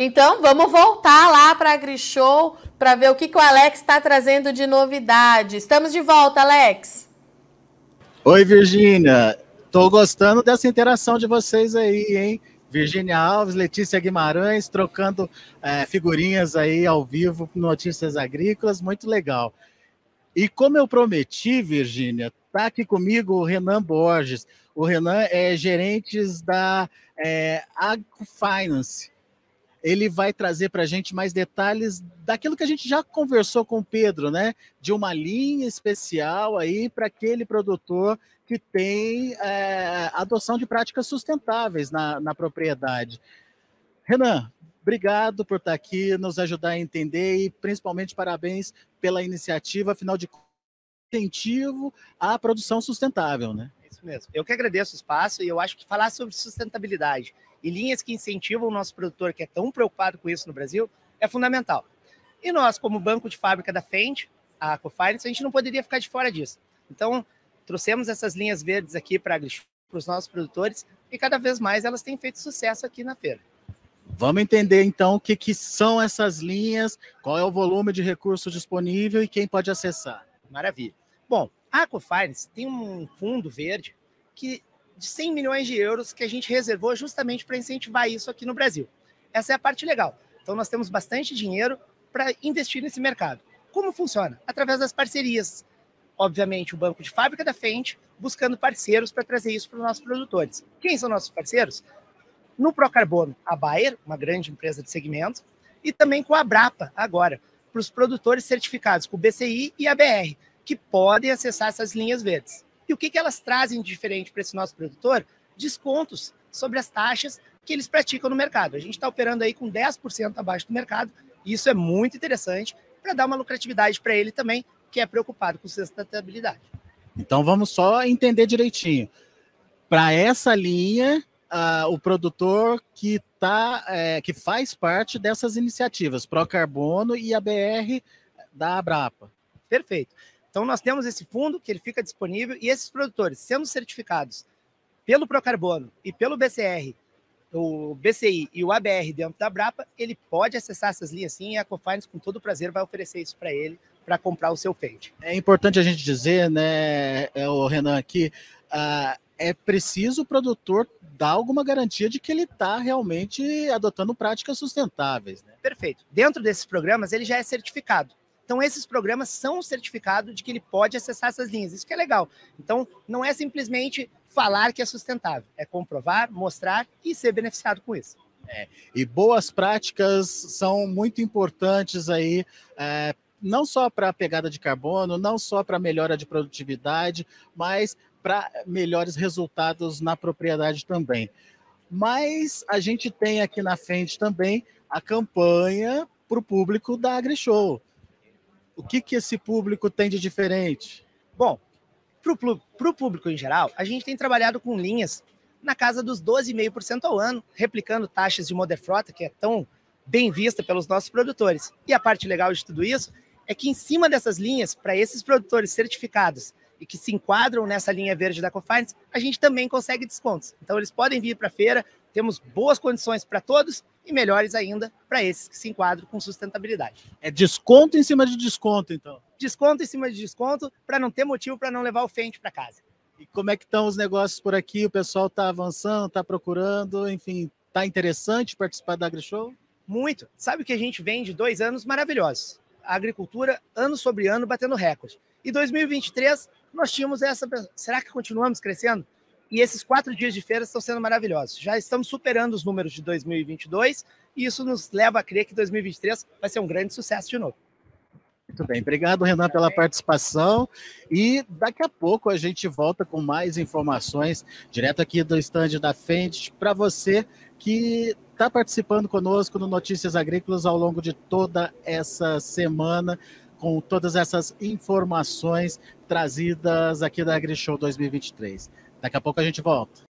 Então, vamos voltar lá para a AgriShow para ver o que, que o Alex está trazendo de novidade. Estamos de volta, Alex. Oi, Virgínia. Estou gostando dessa interação de vocês aí, hein? Virgínia Alves, Letícia Guimarães, trocando é, figurinhas aí ao vivo, notícias agrícolas, muito legal. E como eu prometi, Virgínia, tá aqui comigo o Renan Borges. O Renan é gerente da é, Finance ele vai trazer para a gente mais detalhes daquilo que a gente já conversou com o Pedro, né? De uma linha especial aí para aquele produtor que tem é, adoção de práticas sustentáveis na, na propriedade. Renan, obrigado por estar aqui, nos ajudar a entender e principalmente parabéns pela iniciativa, afinal de contas, incentivo à produção sustentável, né? Isso mesmo. Eu que agradeço o espaço e eu acho que falar sobre sustentabilidade e linhas que incentivam o nosso produtor, que é tão preocupado com isso no Brasil, é fundamental. E nós, como banco de fábrica da Fendt, a Cofinance, a gente não poderia ficar de fora disso. Então, trouxemos essas linhas verdes aqui para os nossos produtores e cada vez mais elas têm feito sucesso aqui na feira. Vamos entender então o que, que são essas linhas, qual é o volume de recurso disponível e quem pode acessar. Maravilha. Bom, a Cofinance tem um fundo verde que de 100 milhões de euros que a gente reservou justamente para incentivar isso aqui no Brasil. Essa é a parte legal. Então, nós temos bastante dinheiro para investir nesse mercado. Como funciona? Através das parcerias. Obviamente, o banco de fábrica da frente, buscando parceiros para trazer isso para os nossos produtores. Quem são nossos parceiros? No Procarbono, a Bayer, uma grande empresa de segmento, e também com a Brapa, agora, para os produtores certificados com o BCI e a BR, que podem acessar essas linhas verdes. E o que, que elas trazem de diferente para esse nosso produtor? Descontos sobre as taxas que eles praticam no mercado. A gente está operando aí com 10% abaixo do mercado, e isso é muito interessante para dar uma lucratividade para ele também, que é preocupado com sustentabilidade. Então vamos só entender direitinho. Para essa linha, uh, o produtor que tá, é, que faz parte dessas iniciativas, Procarbono e a BR da Abrapa. Perfeito. Então, nós temos esse fundo que ele fica disponível e esses produtores, sendo certificados pelo Procarbono e pelo BCR, o BCI e o ABR dentro da Brapa, ele pode acessar essas linhas sim e a Cofinance, com todo prazer, vai oferecer isso para ele para comprar o seu Fendt. É importante a gente dizer, né, é o Renan aqui, uh, é preciso o produtor dar alguma garantia de que ele está realmente adotando práticas sustentáveis. Né? Perfeito. Dentro desses programas, ele já é certificado. Então, esses programas são um certificado de que ele pode acessar essas linhas. Isso que é legal. Então, não é simplesmente falar que é sustentável, é comprovar, mostrar e ser beneficiado com isso. É, e boas práticas são muito importantes aí, é, não só para a pegada de carbono, não só para melhora de produtividade, mas para melhores resultados na propriedade também. Mas a gente tem aqui na frente também a campanha para o público da AgriShow. O que, que esse público tem de diferente? Bom, para o público em geral, a gente tem trabalhado com linhas na casa dos 12,5% ao ano, replicando taxas de Modern Frota, que é tão bem vista pelos nossos produtores. E a parte legal de tudo isso é que em cima dessas linhas, para esses produtores certificados e que se enquadram nessa linha verde da Cofinance, a gente também consegue descontos. Então eles podem vir para a feira, temos boas condições para todos e melhores ainda para esses que se enquadram com sustentabilidade. É desconto em cima de desconto, então. Desconto em cima de desconto para não ter motivo para não levar o Fendt para casa. E como é que estão os negócios por aqui? O pessoal está avançando, está procurando, enfim, está interessante participar da AgriShow? Muito. Sabe que a gente vem de dois anos maravilhosos. A agricultura, ano sobre ano, batendo recorde. E 2023, nós tínhamos essa. Será que continuamos crescendo? E esses quatro dias de feira estão sendo maravilhosos. Já estamos superando os números de 2022 e isso nos leva a crer que 2023 vai ser um grande sucesso de novo. Muito bem, obrigado Renan pela participação e daqui a pouco a gente volta com mais informações direto aqui do estande da Fendt para você que está participando conosco no Notícias Agrícolas ao longo de toda essa semana com todas essas informações trazidas aqui da AgriShow 2023. Daqui a pouco a gente volta.